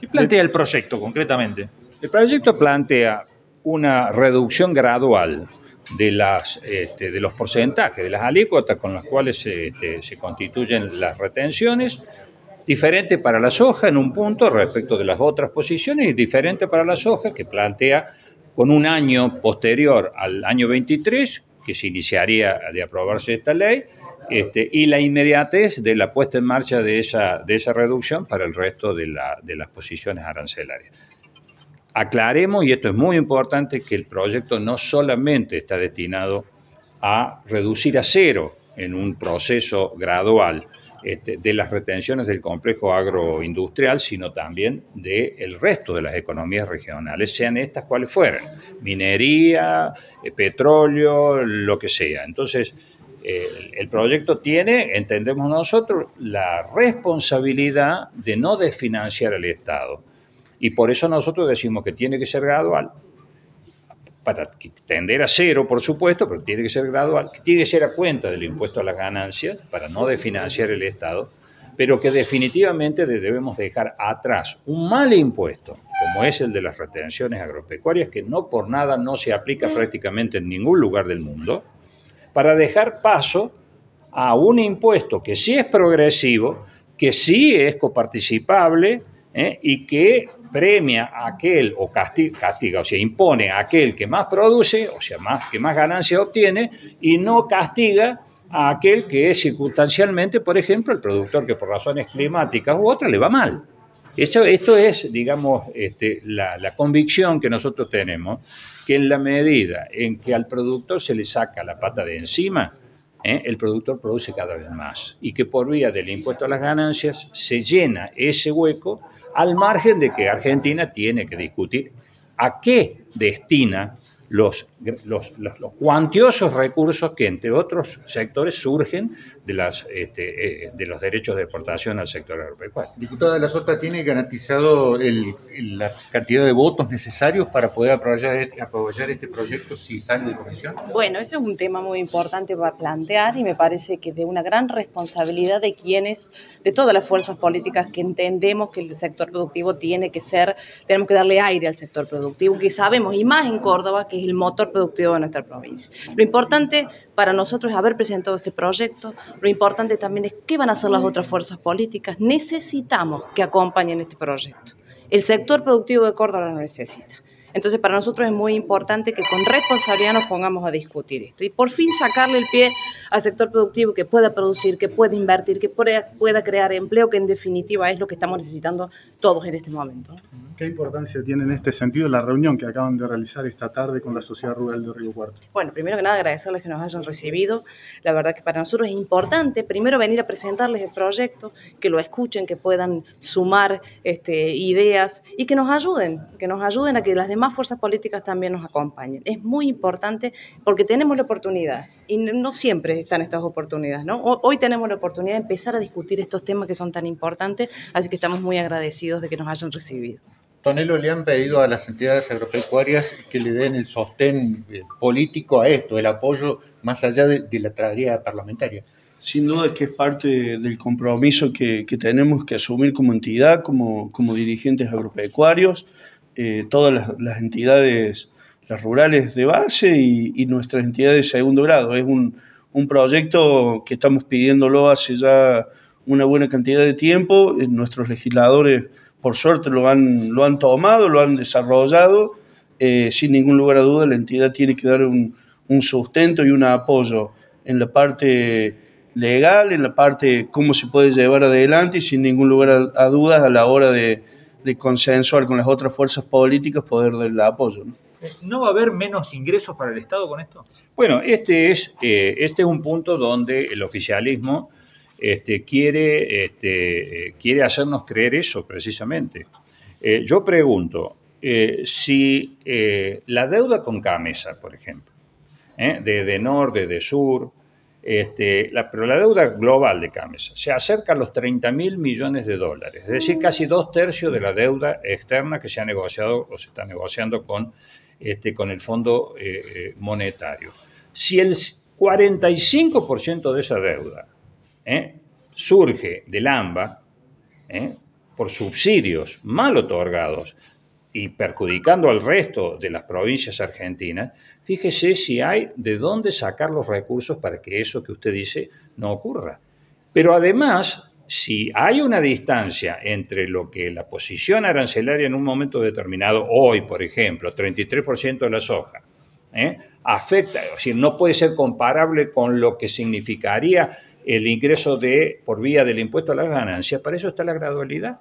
¿Qué plantea el proyecto concretamente? El proyecto plantea una reducción gradual de, las, este, de los porcentajes, de las alícuotas con las cuales se, este, se constituyen las retenciones, diferente para la soja en un punto respecto de las otras posiciones y diferente para la soja que plantea con un año posterior al año 23, que se iniciaría de aprobarse esta ley, este, y la inmediatez de la puesta en marcha de esa, de esa reducción para el resto de, la, de las posiciones arancelarias. Aclaremos, y esto es muy importante, que el proyecto no solamente está destinado a reducir a cero en un proceso gradual este, de las retenciones del complejo agroindustrial, sino también del resto de las economías regionales, sean estas cuales fueran, minería, eh, petróleo, lo que sea. Entonces, el proyecto tiene, entendemos nosotros, la responsabilidad de no desfinanciar al Estado. Y por eso nosotros decimos que tiene que ser gradual, para tender a cero, por supuesto, pero tiene que ser gradual, tiene que ser a cuenta del impuesto a las ganancias para no desfinanciar el Estado, pero que definitivamente debemos dejar atrás un mal impuesto, como es el de las retenciones agropecuarias, que no por nada no se aplica prácticamente en ningún lugar del mundo, para dejar paso a un impuesto que sí es progresivo, que sí es coparticipable ¿eh? y que premia a aquel o castiga, o sea, impone a aquel que más produce, o sea, más, que más ganancia obtiene, y no castiga a aquel que es circunstancialmente, por ejemplo, el productor que por razones climáticas u otras le va mal. Esto, es, digamos, este, la, convicción que nosotros tenemos, que en la medida en que al productor se le saca la pata de encima, ¿eh? el productor produce cada vez más y que por vía del impuesto a las ganancias se llena ese hueco al margen de que Argentina tiene que discutir a qué destina los, los, cuantiosos recursos que, entre otros sectores, surgen de, las, este, eh, de los derechos de exportación al sector agropecuario. Diputada de la Sota, ¿tiene garantizado la cantidad de votos necesarios para poder aprobar, este, este proyecto si sale de comisión? Bueno, ese es un tema muy importante para plantear y me parece que de una gran responsabilidad de quienes, de todas las fuerzas políticas que entendemos que el sector productivo tiene que ser, tenemos que darle aire al sector productivo, que sabemos, y más en Córdoba, que es el motor productivo de nuestra provincia. Lo importante para nosotros es haber presentado este proyecto, lo importante también es qué van a hacer las otras fuerzas políticas. Necesitamos que acompañen este proyecto. El sector productivo de Córdoba lo necesita. Entonces, para nosotros es muy importante que con responsabilidad nos pongamos a discutir esto y por fin sacarle el pie al sector productivo que pueda producir, que pueda invertir, que pueda, crear empleo, que en definitiva es lo que estamos necesitando todos en este momento. ¿Qué importancia tiene en este sentido la reunión que acaban de realizar esta tarde con la Sociedad Rural de Río Cuarto? Bueno, primero que nada agradecerles que nos hayan recibido. La verdad que para nosotros es importante primero venir a presentarles el proyecto, que lo escuchen, que puedan sumar este, ideas y que nos ayuden, que nos ayuden a que las demás fuerzas políticas también nos acompañen. Es muy importante porque tenemos la oportunidad y no siempre están estas oportunidades, ¿no? Hoy tenemos la oportunidad de empezar a discutir estos temas que son tan importantes, así que estamos muy agradecidos de que nos hayan recibido. Tonelo, le han pedido a las entidades agropecuarias que le den el sostén eh, político a esto, el apoyo más allá de, la tarea parlamentaria. Sin duda que es parte del compromiso que, tenemos que asumir como entidad, como, como dirigentes agropecuarios. Eh, todas las, entidades las rurales de base y, nuestras entidades de segundo grado. Es un, proyecto que estamos pidiéndolo hace ya una buena cantidad de tiempo. Eh, nuestros legisladores, por suerte, lo han, lo han tomado, lo han desarrollado. Eh, sin ningún lugar a duda, la entidad tiene que dar un, un sustento y un apoyo en la parte legal, en la parte cómo se puede llevar adelante y sin ningún lugar a dudas a la hora de, de consensuar con las otras fuerzas políticas poder darle apoyo. ¿no? Eh, ¿No va a haber menos ingresos para el Estado con esto? Bueno, este es, eh, este es un punto donde el oficialismo este, quiere, este, quiere hacernos creer eso precisamente. Eh, yo pregunto, si la deuda con Camesa, por ejemplo, de, de norte, de sur, este, pero la deuda global de Camesa se acerca a los 30 mil millones de dólares, es decir, casi dos tercios de la deuda externa que se ha negociado o se está negociando con, este, con el Fondo eh, eh, Monetario. Si el 45% de esa deuda eh, surge del AMBA, por subsidios mal otorgados y perjudicando al resto de las provincias argentinas, fíjese si hay de dónde sacar los recursos para que eso que usted dice no ocurra. Pero además, si hay una distancia entre lo que la posición arancelaria en un momento determinado, hoy por ejemplo, 33% de la soja, ¿eh? afecta, es decir, no puede ser comparable con lo que significaría el ingreso de por vía del impuesto a las ganancias, para eso está la gradualidad.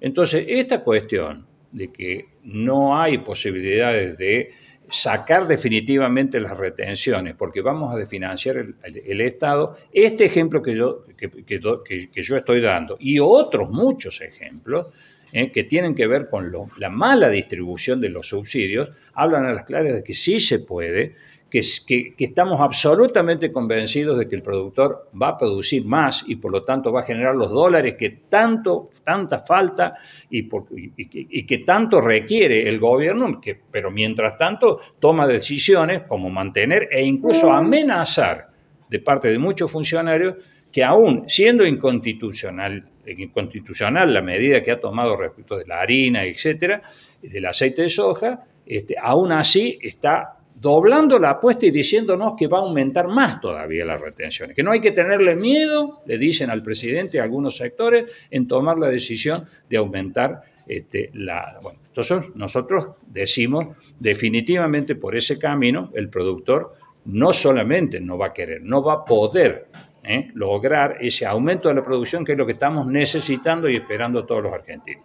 Entonces, esta cuestión de que no hay posibilidades de sacar definitivamente las retenciones, porque vamos a desfinanciar el, Estado, este ejemplo que yo, que, yo estoy dando y otros muchos ejemplos eh, que tienen que ver con la mala distribución de los subsidios, hablan a las claras de que sí se puede, que, estamos absolutamente convencidos de que el productor va a producir más y por lo tanto va a generar los dólares que tanto, tanta falta y, que tanto requiere el gobierno, que, pero mientras tanto toma decisiones como mantener e incluso mm. amenazar de parte de muchos funcionarios que aún siendo inconstitucional, inconstitucional la medida que ha tomado respecto de la harina, etcétera, del aceite de soja, este, aún así está doblando la apuesta y diciéndonos que va a aumentar más todavía las retenciones, que no hay que tenerle miedo, le dicen al presidente algunos sectores, en tomar la decisión de aumentar este, la... Bueno, entonces nosotros decimos definitivamente por ese camino el productor no solamente no va a querer, no va a poder ¿eh? lograr ese aumento de la producción que es lo que estamos necesitando y esperando todos los argentinos.